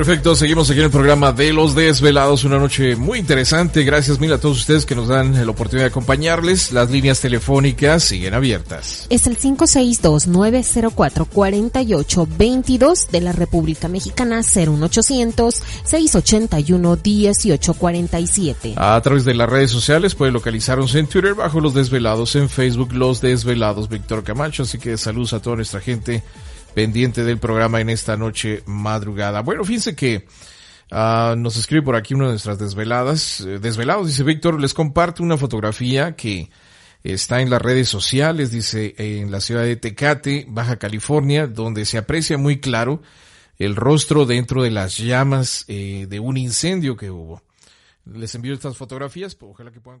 Perfecto, seguimos aquí en el programa de Los Desvelados, una noche muy interesante. Gracias mil a todos ustedes que nos dan la oportunidad de acompañarles. Las líneas telefónicas siguen abiertas. Es el 562-904-4822 de la República Mexicana, 01800-681-1847. A través de las redes sociales puede localizarnos en Twitter bajo Los Desvelados, en Facebook Los Desvelados Víctor Camacho. Así que saludos a toda nuestra gente pendiente del programa en esta noche madrugada. Bueno, fíjense que uh, nos escribe por aquí una de nuestras desveladas. Eh, desvelados, dice Víctor, les comparto una fotografía que está en las redes sociales, dice, en la ciudad de Tecate, Baja California, donde se aprecia muy claro el rostro dentro de las llamas eh, de un incendio que hubo. Les envío estas fotografías, pues, ojalá que puedan